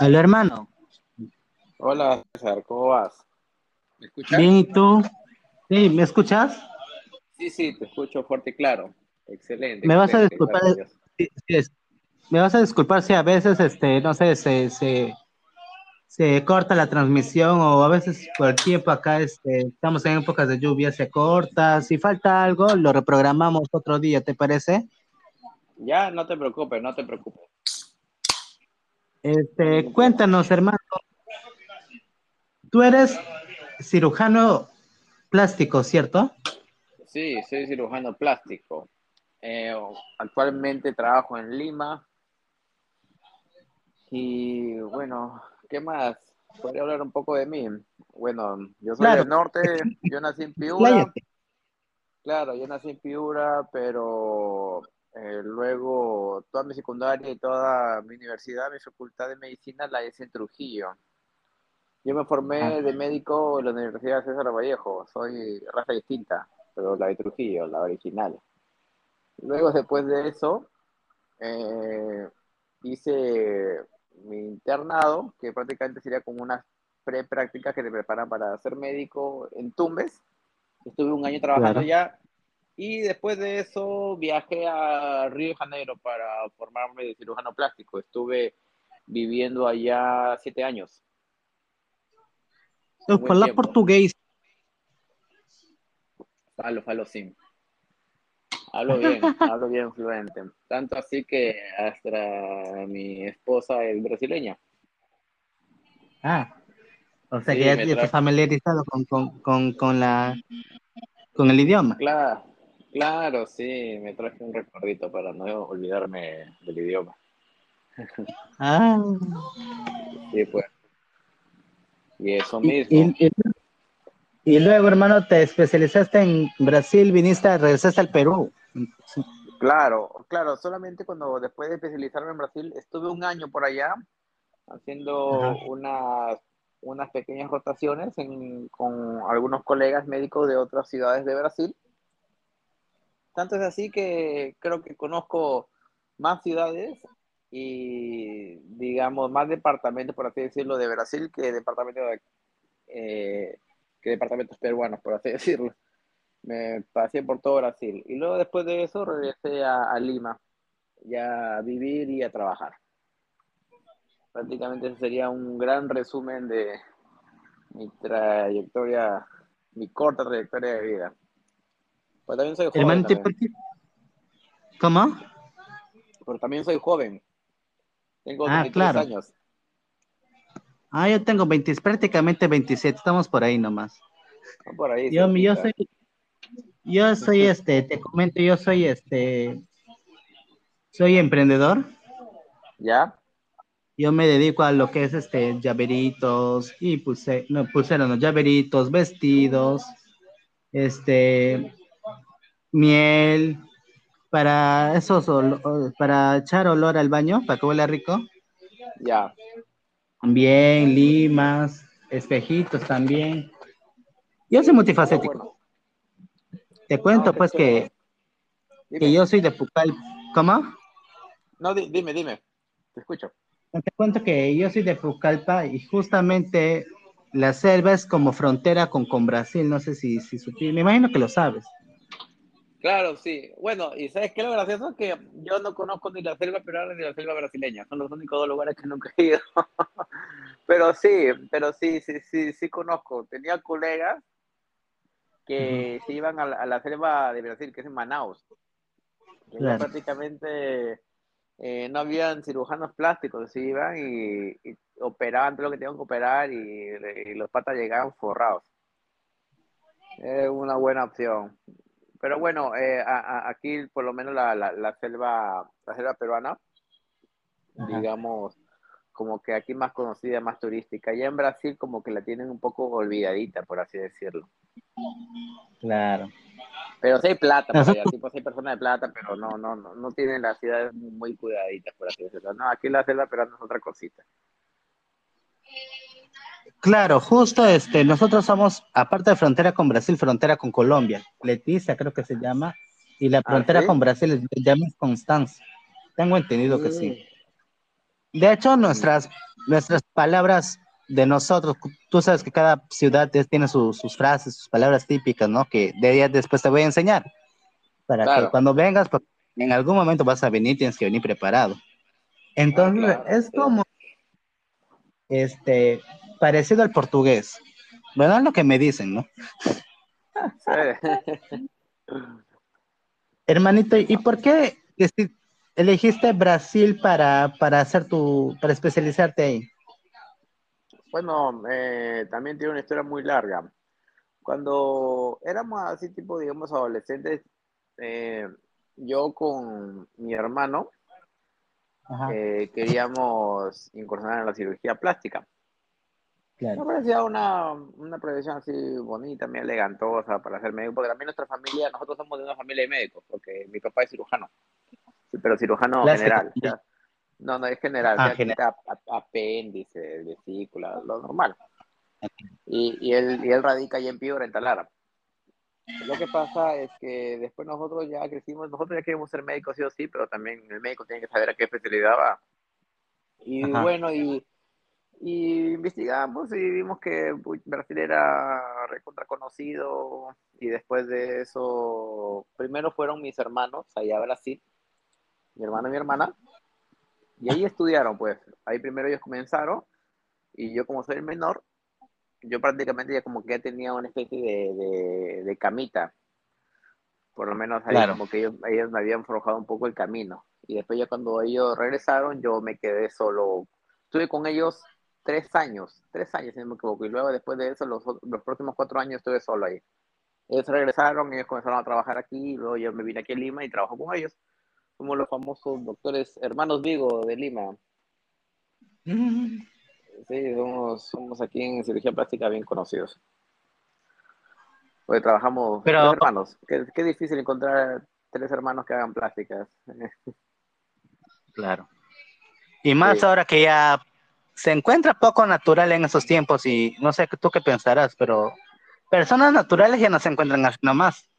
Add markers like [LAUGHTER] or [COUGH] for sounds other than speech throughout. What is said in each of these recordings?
Hola, hermano. Hola, César, ¿cómo vas? ¿Me escuchas? Bien, ¿y tú? ¿Sí? ¿Me escuchas? Sí, sí, te escucho fuerte y claro. Excelente. Me vas a disculpar. me vas a disculpar si a veces, este, no sé, se, se, se corta la transmisión o a veces por el tiempo acá este, estamos en épocas de lluvia, se corta. Si falta algo, lo reprogramamos otro día, ¿te parece? Ya, no te preocupes, no te preocupes. Este, cuéntanos, hermano. Tú eres cirujano plástico, ¿cierto? Sí, soy cirujano plástico. Eh, actualmente trabajo en Lima. Y bueno, ¿qué más? Podría hablar un poco de mí. Bueno, yo soy del norte, yo nací en Piura. Claro, yo nací en Piura, pero eh, luego toda mi secundaria y toda mi universidad, mi facultad de medicina la hice en Trujillo. Yo me formé ah. de médico en la Universidad de César Vallejo. Soy raza distinta, pero la de Trujillo, la original. Luego, después de eso, eh, hice mi internado, que prácticamente sería como unas pre-prácticas que te preparan para ser médico en Tumbes. Estuve un año trabajando ya y después de eso viajé a Río de Janeiro para formarme de cirujano plástico. Estuve viviendo allá siete años. ¿Habla portugués? Falo, falo, sí. Hablo bien, [LAUGHS] hablo bien fluente. Tanto así que hasta mi esposa es brasileña. Ah, o sea que ya estás familiarizado con, con, con, con, la, con el idioma. Claro, Claro, sí, me traje un recordito para no olvidarme del idioma. [LAUGHS] Ah. Sí, pues. Y eso mismo. Y, luego, hermano, te especializaste en Brasil, viniste, regresaste al Perú. Claro, claro, solamente cuando después de especializarme en Brasil, estuve un año por allá haciendo unas, unas pequeñas rotaciones con algunos colegas médicos de otras ciudades de Brasil tanto es así que creo que conozco más ciudades y, digamos, más departamentos, por así decirlo, de Brasil que departamentos, eh, que departamentos peruanos, por así [LAUGHS] decirlo. Me pasé por todo Brasil. Y luego después de eso regresé a, Lima, ya a vivir y a trabajar. Prácticamente ese sería un gran resumen de mi trayectoria, mi corta trayectoria de vida. Pero también soy joven. ¿Cómo? Pero también soy joven. Tengo ah, años. Ah, yo tengo 20, prácticamente 27, estamos por ahí nomás. por ahí. Yo, yo soy, yo soy este, te comento, yo soy este, soy emprendedor. ¿Ya? Yo me dedico a lo que es este, llaveritos y puse, no, pusieron los llaveritos, vestidos, este, miel, para esos, para echar olor al baño, para que huela rico. Ya. También, limas, espejitos también. Yo soy multifacético. Te cuento, pues, que, que yo soy de Pucal. ¿Cómo? No, dime, dime. Te escucho. Te cuento que yo soy de Pucallpa y justamente la selva es como frontera con, con Brasil. No sé si, si Me imagino que lo sabes. Claro, sí. Bueno, y ¿sabes qué? Lo gracioso es que yo no conozco ni la selva peruana ni la selva brasileña. Son los únicos dos lugares que nunca he ido. [LAUGHS] pero sí, pero sí, sí, sí, sí conozco. Tenía colegas que se iban a la, selva de Brasil, que es en Manaus. prácticamente eh, no habían cirujanos plásticos, se iban y, operaban todo lo que tenían que operar y, los patas llegaban forrados. Es una buena opción. Pero bueno, eh, aquí por lo menos la, la, selva, la selva peruana, digamos, como que aquí más conocida, más turística. Ya en Brasil como que la tienen un poco olvidadita, por así decirlo. Claro. Pero sí hay plata por allá, tipo, hay personas de plata, pero no, no, no, no tienen las ciudades muy cuidaditas, por así decirlo. No, aquí la selva peruana es otra cosita. Claro, justo este, nosotros somos, aparte de frontera con Brasil, frontera con Colombia. Leticia creo que se llama, y la ¿Ah, frontera con Brasil se llama Constanza. Tengo entendido que sí. De hecho, nuestras, nuestras palabras de nosotros, tú sabes que cada ciudad tiene sus frases, sus palabras típicas, ¿no? Que de día después te voy a enseñar. Para que cuando vengas, en algún momento vas a venir, tienes que venir preparado. Entonces, ah, es como, este, parecido al portugués. ¿Verdad? Lo que me dicen, ¿no? [LAUGHS] Hermanito, ¿y por qué elegiste Brasil para, para hacer tu, para especializarte ahí? Bueno, eh, también tiene una historia muy larga. Cuando éramos así, tipo, digamos, adolescentes, eh, yo con mi hermano eh, queríamos incursionar en la cirugía plástica. Me parecía una, una profesión así bonita, muy elegantosa para ser médico, porque también nuestra familia, nosotros somos de una familia de médicos, porque mi papá es cirujano, pero cirujano general. No, no, es general, ah, general. apéndice, vesícula, lo normal. Y, y, él, y él radica ahí en Piura, en Talara. Lo que pasa es que después nosotros ya crecimos, nosotros ya queremos ser médicos sí o sí, pero también el médico tiene que saber a qué especialidad va. Y bueno, y y investigamos y vimos que Brasil era recontra conocido y después de eso, primero fueron mis hermanos allá a Brasil, mi hermano y mi hermana, y ahí estudiaron pues, ahí primero ellos comenzaron y yo como soy el menor, yo prácticamente ya como que ya tenía una especie de, de, camita, por lo menos ahí como que ellos, ellos me habían forjado un poco el camino. Y después ya cuando ellos regresaron yo me quedé solo, estuve con ellos tres años, tres años si no me equivoco, y luego después de eso, los, los próximos cuatro años estuve solo ahí. Ellos regresaron, ellos comenzaron a trabajar aquí, luego yo me vine aquí a Lima y trabajo con ellos. Somos los famosos doctores hermanos Vigo de Lima. [LAUGHS] Sí, somos, somos aquí en cirugía plástica bien conocidos. Porque trabajamos Pero... hermanos. Qué, qué difícil encontrar tres hermanos que hagan plásticas. [LAUGHS] Claro. Y más ahora que ya se encuentra poco natural en esos tiempos y no sé tú qué pensarás, pero personas naturales ya no se encuentran así nomás.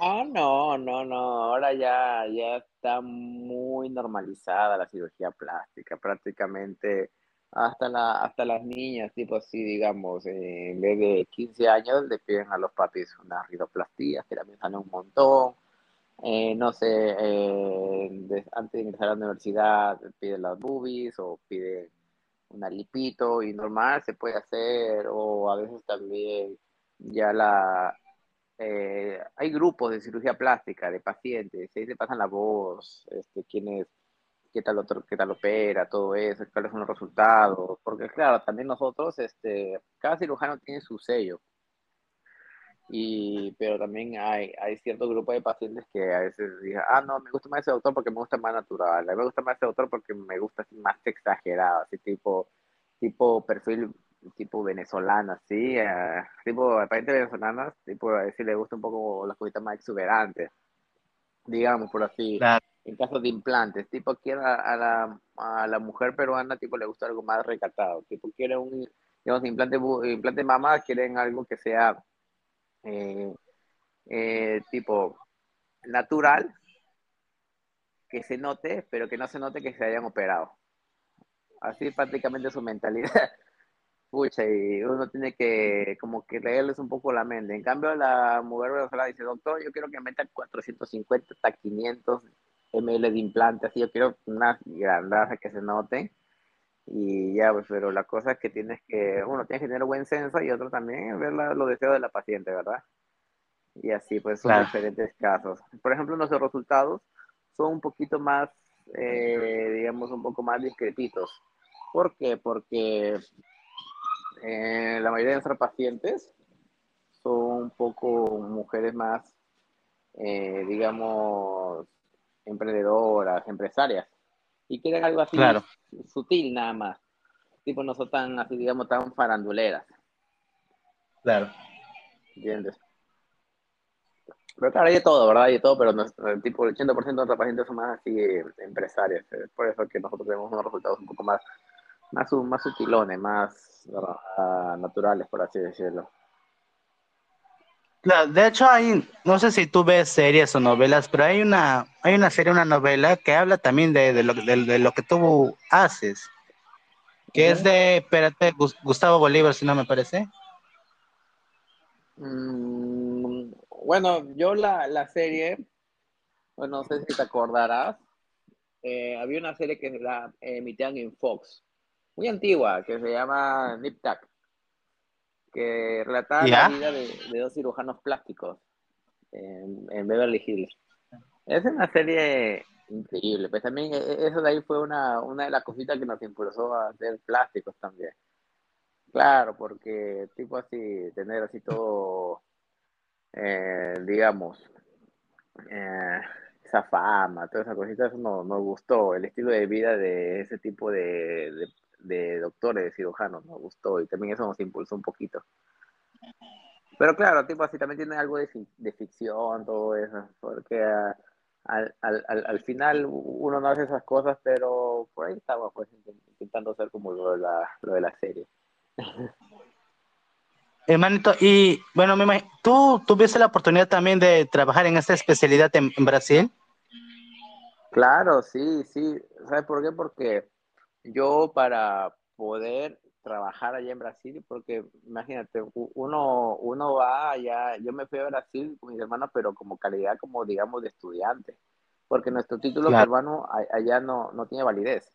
Ah, no, no, no, ahora ya, ya está muy normalizada la cirugía plástica, prácticamente hasta, la, hasta las niñas, tipo así, digamos, eh, en vez de 15 años le piden a los papis una rinoplastia, que también sale un montón. Eh, no sé, eh, antes de ingresar a la universidad piden las boobies o piden una lipito y normal se puede hacer, o a veces también ya la... Eh, hay grupos de cirugía plástica de pacientes, ahí se pasan la voz, este, quién es, qué tal, otro, qué tal opera, todo eso, cuáles son los resultados, porque claro, también nosotros, este, cada cirujano tiene su sello, y, pero también hay, hay cierto grupo de pacientes que a veces dicen, ah, no, me gusta más ese doctor porque me gusta más natural, a mí me gusta más ese doctor porque me gusta así más exagerado, así tipo, tipo perfil tipo venezolano, así, uh, tipo pacientes venezolanos, tipo a decir le gusta un poco las cositas más exuberantes, digamos por así, en caso de implantes, tipo quiere a, la, a la mujer peruana, tipo le gusta algo más recatado, tipo quiere un, digamos, implante, implante mamá, quieren algo que sea eh, eh, tipo natural, que se note, pero que no se note que se hayan operado. Así prácticamente su mentalidad. [LAUGHS] Pucha, y uno tiene que como que leerles un poco la mente. En cambio, la mujer venezolana dice, doctor, yo quiero que meta 450 hasta 500 ml de implante, así yo quiero una grandaza que se note y ya, pues, pero la cosa es que tienes que, uno tiene que tener buen senso y otro también ver los deseos de la paciente, ¿verdad? Y así, pues, son diferentes casos. Por ejemplo, nuestros resultados son un poquito más, eh, digamos, un poco más discretitos. ¿Por qué? Porque eh, la mayoría de nuestros pacientes son un poco mujeres más, eh, digamos, emprendedoras, empresarias y quieren algo así sutil nada más. Tipo, no son tan, así, digamos, tan faranduleras. Claro. ¿Entiendes? Pero claro, hay de todo, ¿verdad? Hay de todo, pero el tipo, el 80% de nuestros pacientes son más así empresarios. Es por eso que nosotros tenemos unos resultados un poco más, más, más sutilones, más naturales, por así decirlo. De hecho hay, no sé si tú ves series o novelas, pero hay una, hay una serie, una novela que habla también de, lo, de, lo que tú haces. Que es de, espérate, Gustavo Bolívar, si no me parece. Mm, bueno, yo la, la serie, bueno, no sé si te acordarás, eh, había una serie que la emitían en Fox, muy antigua, que se llama Nip Tuck, que relataba la vida de, dos cirujanos plásticos en, Beverly Hills. Es una serie increíble, pues también e, e, eso de ahí fue una, una de las cositas que nos impulsó a hacer plásticos también. Claro, porque tipo así, tener así todo, eh, digamos, eh, esa fama, todas esas cositas, eso nos, nos gustó. El estilo de vida de ese tipo de, de, doctores, de cirujanos, nos gustó y también eso nos impulsó un poquito. Pero claro, tipo así también tiene algo de, de ficción, todo eso, porque al, al, al, final uno no hace esas cosas, pero por ahí estaba pues intentando hacer como lo de la, lo de la serie. [LAUGHS] Hermanito, y bueno, ¿tú tuviste la oportunidad también de trabajar en esta especialidad en, Brasil? Claro, sí, sí. ¿Sabes por qué? Porque yo para poder trabajar allá en Brasil, porque imagínate, uno, uno va allá, yo me fui a Brasil con mis hermanos, pero como calidad, como digamos, de estudiante, porque nuestro título peruano allá no, no tiene validez.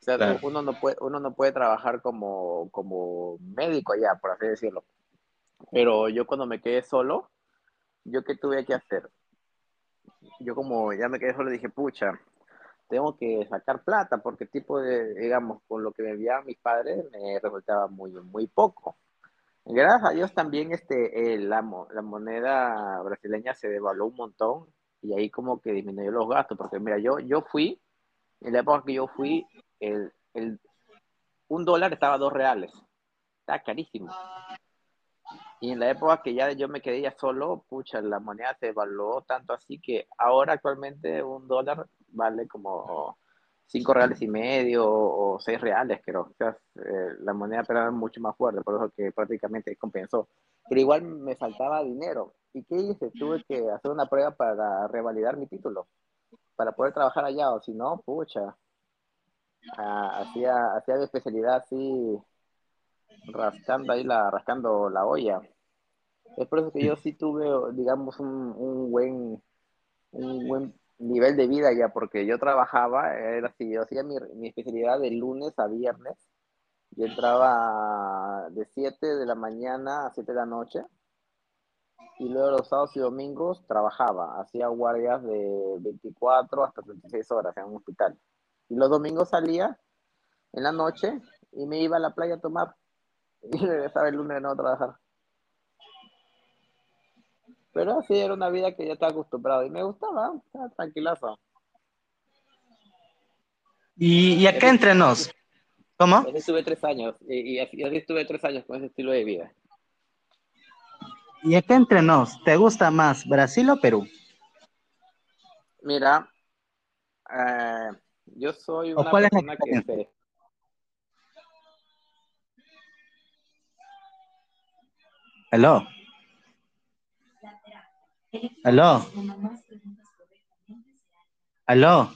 O sea, uno, no puede, uno no puede trabajar como, como médico allá, por así decirlo. Pero yo cuando me quedé solo, ¿yo qué tuve que hacer? Yo como ya me quedé solo, dije, pucha, tengo que sacar plata porque tipo de, digamos, con lo que me enviaban mis padres me resultaba muy, muy poco. Gracias a Dios también este, la, la moneda brasileña se devaluó un montón y ahí como que disminuyó los gastos, porque mira, yo, yo fui, en la época que yo fui, el, el, un dólar estaba a dos reales. Está carísimo. Y en la época que ya yo me quedé ya solo, pucha, la moneda se evaluó tanto así que ahora actualmente un dólar vale como cinco reales y medio o seis reales, creo. O eh, la moneda pero es mucho más fuerte, por eso que prácticamente compensó. Pero igual me faltaba dinero. ¿Y qué hice? Tuve que hacer una prueba para revalidar mi título, para poder trabajar allá, o si no, pucha, Ah, hacía, hacía de especialidad así, rascando ahí la, rascando la olla. Es por eso que yo sí tuve, digamos, un, un buen, un buen nivel de vida ya, porque yo trabajaba, era así, yo hacía mi, mi especialidad de lunes a viernes. Yo entraba de 7 de la mañana a 7 de la noche y luego los sábados y domingos trabajaba, hacía guardias de 24 hasta 36 horas en un hospital. Y los domingos salía en la noche y me iba a la playa a tomar y [LAUGHS] regresaba el lunes de no trabajar. Pero así era una vida que ya estaba acostumbrado y me gustaba, estaba tranquilazo. ¿Y, y acá entre nos? ¿Cómo? Así estuve tres años y, así, estuve tres años con ese estilo de vida. ¿Y acá entre nos? ¿Te gusta más Brasil o Perú? Mira, eh, yo soy una persona que Aló. Aló. Aló.